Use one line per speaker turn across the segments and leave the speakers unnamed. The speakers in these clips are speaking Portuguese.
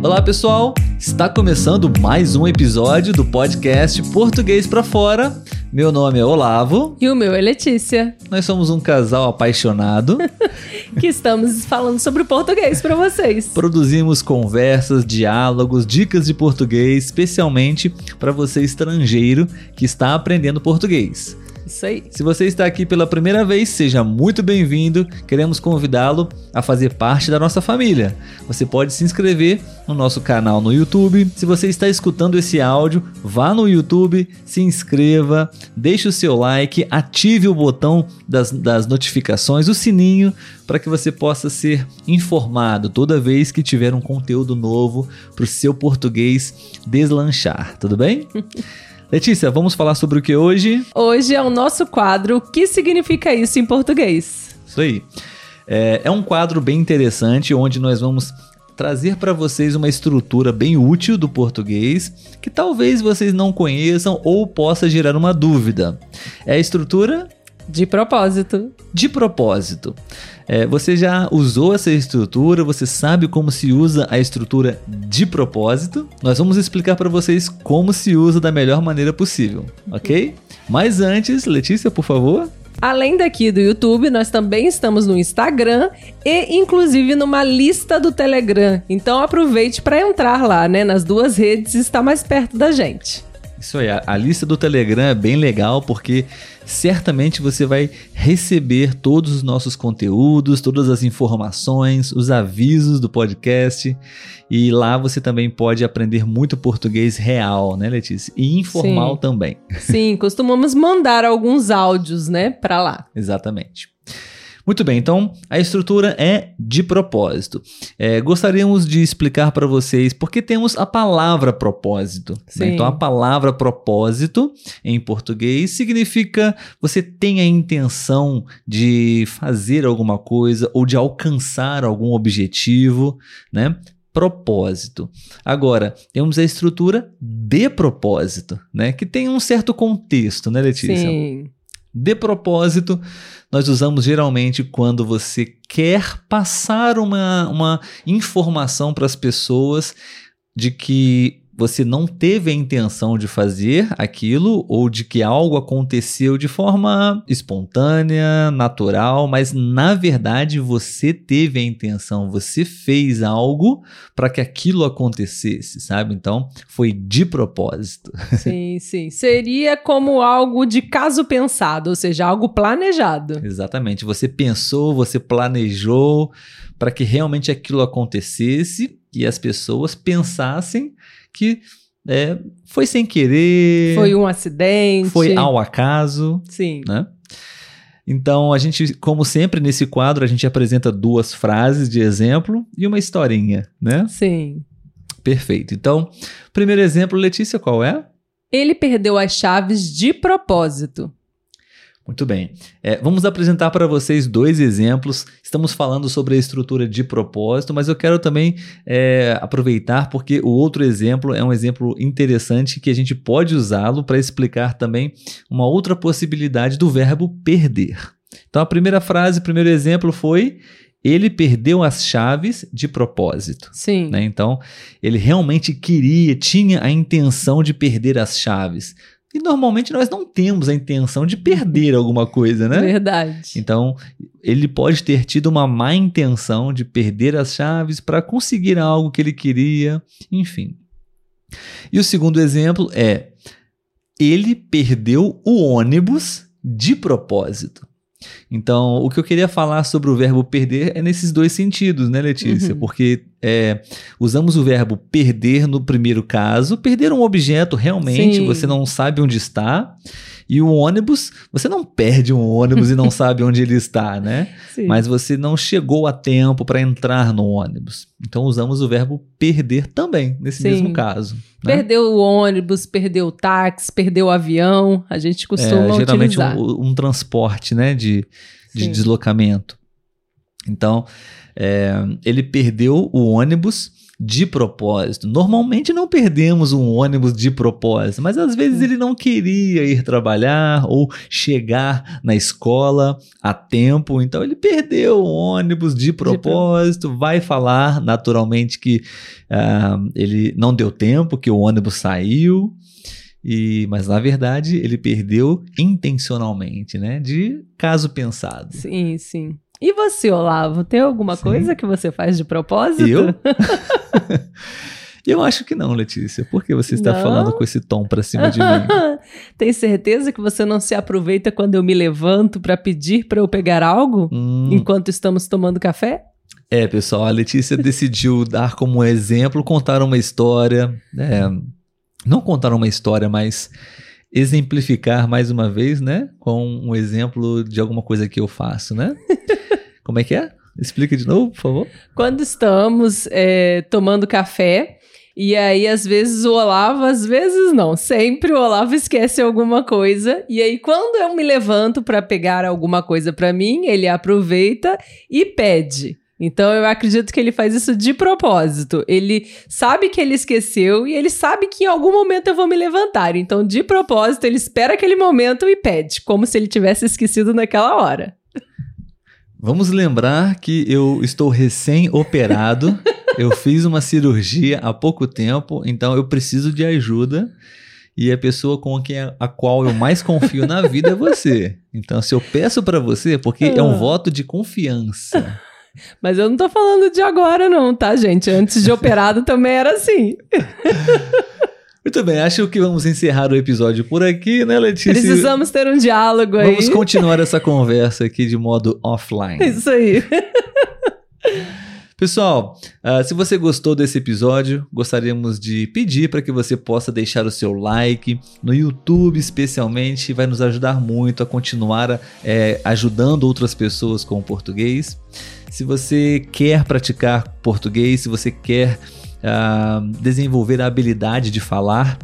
Olá pessoal, está começando mais um episódio do podcast Português para Fora. Meu nome é Olavo.
E o meu é Letícia.
Nós somos um casal apaixonado
que estamos falando sobre português para vocês.
Produzimos conversas, diálogos, dicas de português, especialmente para você estrangeiro que está aprendendo português.
Isso aí.
Se você está aqui pela primeira vez, seja muito bem-vindo. Queremos convidá-lo a fazer parte da nossa família. Você pode se inscrever no nosso canal no YouTube. Se você está escutando esse áudio, vá no YouTube, se inscreva, deixe o seu like, ative o botão das, das notificações, o sininho, para que você possa ser informado toda vez que tiver um conteúdo novo para o seu português deslanchar. Tudo bem? Letícia, vamos falar sobre o que hoje?
Hoje é o nosso quadro O que significa isso em português?
Isso aí. É, é um quadro bem interessante onde nós vamos trazer para vocês uma estrutura bem útil do português que talvez vocês não conheçam ou possa gerar uma dúvida. É a estrutura
de propósito.
De propósito. É, você já usou essa estrutura? Você sabe como se usa a estrutura de propósito? Nós vamos explicar para vocês como se usa da melhor maneira possível, ok? Mas antes, Letícia, por favor.
Além daqui do YouTube, nós também estamos no Instagram e inclusive numa lista do Telegram. Então aproveite para entrar lá, né? Nas duas redes está mais perto da gente.
Isso aí, a, a, lista do Telegram é bem legal porque certamente você vai receber todos os nossos conteúdos, todas as informações, os avisos do podcast e lá você também pode aprender muito português real, né, Letícia? E informal
Sim.
também.
Sim, costumamos mandar alguns áudios, né, para lá.
Exatamente. Muito bem, então a estrutura é de propósito. É, gostaríamos de explicar para vocês porque temos a palavra propósito. Né? Então, a palavra propósito em português significa você tem a intenção de fazer alguma coisa ou de alcançar algum objetivo, né? propósito. Agora, temos a estrutura de propósito, né? Que tem um certo contexto, né, Letícia?
Sim.
De propósito, nós usamos geralmente quando você quer passar uma, uma informação para as pessoas de que você não teve a intenção de fazer aquilo ou de que algo aconteceu de forma espontânea, natural, mas na verdade você teve a intenção, você fez algo para que aquilo acontecesse, sabe? Então foi de propósito.
Sim, sim. Seria como algo de caso pensado, ou seja, algo planejado.
Exatamente. Você pensou, você planejou para que realmente aquilo acontecesse e as pessoas pensassem que é, foi sem querer.
Foi um acidente.
Foi ao acaso.
Sim.
Né? Então, a gente, como sempre, nesse quadro, a gente apresenta duas frases de exemplo e uma historinha, né?
Sim.
Perfeito. Então, primeiro exemplo, Letícia, qual é?
Ele perdeu as chaves de propósito.
Muito bem. É, vamos apresentar para vocês dois exemplos. Estamos falando sobre a estrutura de propósito, mas eu quero também é, aproveitar porque o outro exemplo é um exemplo interessante que a gente pode usá-lo para explicar também uma outra possibilidade do verbo perder. Então, a primeira frase, o primeiro exemplo foi ele perdeu as chaves de propósito.
Sim.
Né? Então, ele realmente queria, tinha a intenção de perder as chaves. E normalmente nós não temos a intenção de perder alguma coisa, né?
Verdade.
Então, ele pode ter tido uma má intenção de perder as chaves para conseguir algo que ele queria, enfim. E o segundo exemplo é: ele perdeu o ônibus de propósito. Então, o que eu queria falar sobre o verbo perder é nesses dois sentidos, né, Letícia?
Uhum.
Porque é, usamos o verbo perder no primeiro caso, perder um objeto realmente,
Sim.
você não sabe onde está. E o ônibus, você não perde um ônibus e não sabe onde ele está, né?
Sim.
Mas você não chegou a tempo para entrar no ônibus. Então usamos o verbo perder também, nesse
Sim.
mesmo caso. né?
Perdeu o ônibus, perdeu o táxi, perdeu o avião. A gente costuma
É, geralmente
utilizar.
um, um transporte né, de, de
Sim.
deslocamento. Então, é, ele perdeu o ônibus de propósito. Normalmente não perdemos um ônibus de propósito, mas às vezes ele não queria ir trabalhar ou chegar na escola a tempo, então ele perdeu o ônibus de propósito. Vai falar naturalmente que uh, ele não deu tempo, que o ônibus saiu. E, mas na verdade ele perdeu intencionalmente, né? De caso pensado.
Sim, sim. E você, Olavo, tem alguma Sim. coisa que você faz de propósito?
Eu? Eu acho que não, Letícia. Por que você está não? falando com esse tom para cima de mim?
Tem certeza que você não se aproveita quando eu me levanto para pedir para eu pegar algo hum. enquanto estamos tomando café?
É, pessoal, a Letícia decidiu dar como exemplo, contar uma história. É, não contar uma história, mas exemplificar mais uma vez, né? Com um exemplo de alguma coisa que eu faço, né? Como é que é? Explica de novo, por favor.
Quando estamos é, tomando café, e aí, às vezes, o Olavo, às vezes não, sempre o Olavo esquece alguma coisa. E aí, quando eu me levanto para pegar alguma coisa para mim, ele aproveita e pede. Então eu acredito que ele faz isso de propósito. Ele sabe que ele esqueceu e ele sabe que em algum momento eu vou me levantar. Então, de propósito, ele espera aquele momento e pede, como se ele tivesse esquecido naquela hora.
Vamos lembrar que eu estou recém-operado. eu fiz uma cirurgia há pouco tempo, então eu preciso de ajuda. E a pessoa com quem a, qual eu mais confio na vida é você. Então, se eu peço para você, porque é um ah. voto de confiança.
Mas eu não tô falando de agora, não, tá, gente? Antes de operado também era assim.
Muito bem, acho que vamos encerrar o episódio por aqui, né, Letícia?
Precisamos ter um diálogo aí.
Vamos continuar essa conversa aqui de modo offline.
Isso aí.
Pessoal, uh, se você gostou desse episódio, gostaríamos de pedir para que você possa deixar o seu like no YouTube, especialmente, vai nos ajudar muito a continuar é, ajudando outras pessoas com o português. Se você quer praticar português, se você quer uh, desenvolver a habilidade de falar,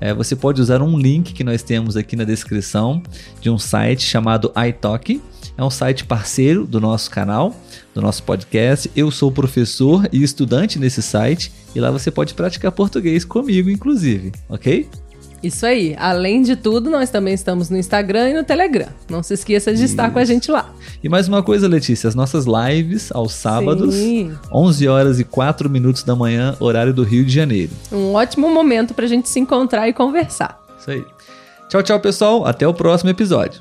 uh, você pode usar um link que nós temos aqui na descrição de um site chamado iTalk. É um site parceiro do nosso canal, do nosso podcast. Eu sou professor e estudante nesse site e lá você pode praticar português comigo, inclusive, ok?
Isso aí. Além de tudo, nós também estamos no Instagram e no Telegram. Não se esqueça de Isso. estar com a gente lá.
E mais uma coisa, Letícia, as nossas lives aos sábados, Sim. 11 horas e 4 minutos da manhã, horário do Rio de Janeiro.
Um ótimo momento para a gente se encontrar e conversar.
Isso aí. Tchau, tchau, pessoal. Até o próximo episódio.